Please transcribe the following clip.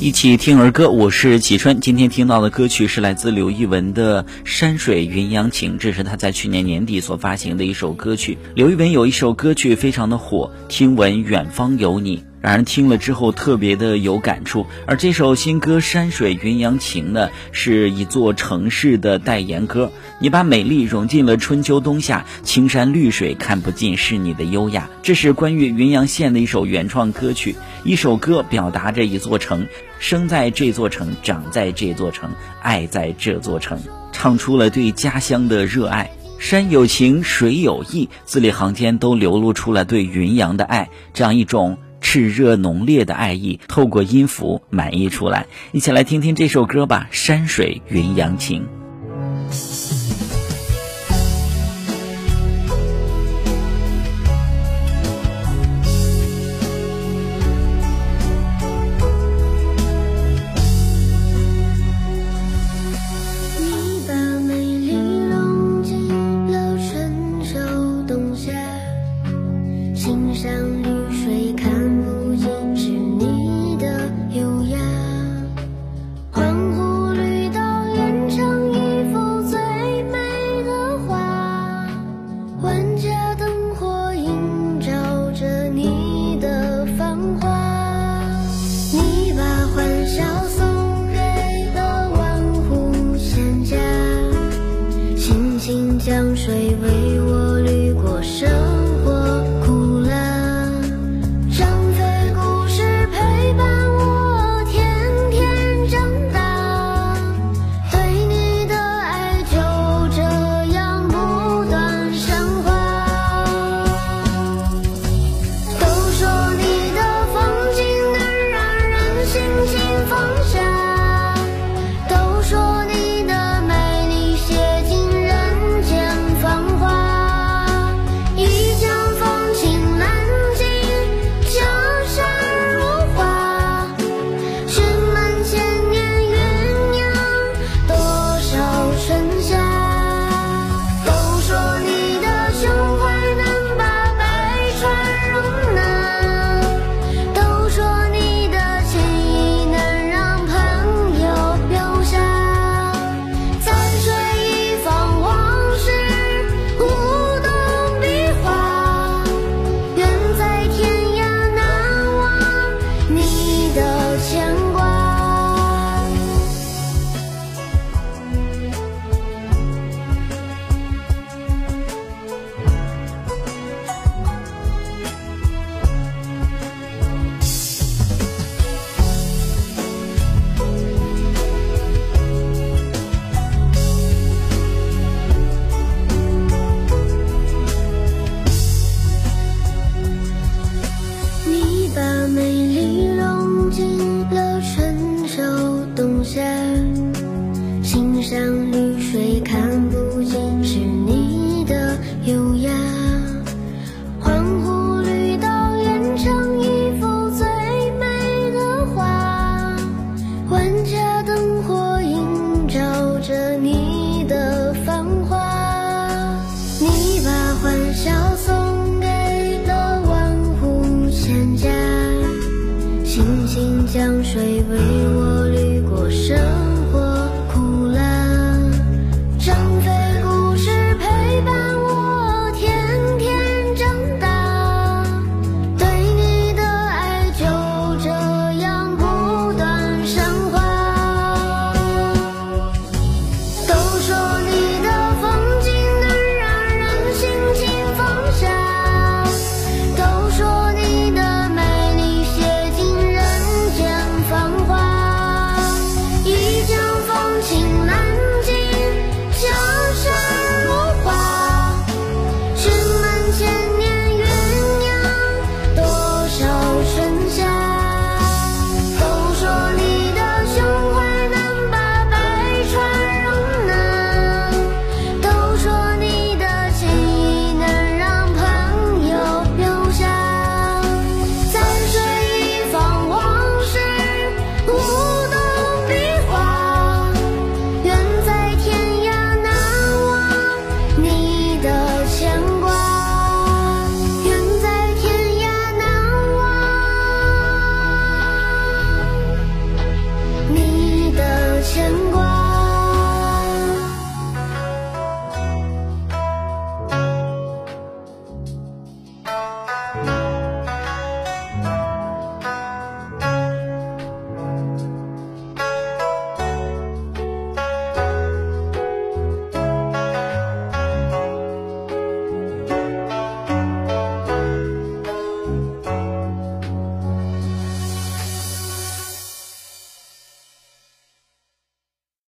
一起听儿歌，我是启春。今天听到的歌曲是来自刘一文的《山水云阳情》，这是他在去年年底所发行的一首歌曲。刘一文有一首歌曲非常的火，《听闻远方有你》。让人听了之后特别的有感触，而这首新歌《山水云阳情》呢，是一座城市的代言歌。你把美丽融进了春秋冬夏，青山绿水看不尽是你的优雅。这是关于云阳县的一首原创歌曲，一首歌表达着一座城，生在这座城，长在这座城，爱在这座城，唱出了对家乡的热爱。山有情，水有意，字里行间都流露出了对云阳的爱，这样一种。炽热浓烈的爱意透过音符满溢出来，一起来听听这首歌吧，《山水云阳情》。江水为我谁为我绿过身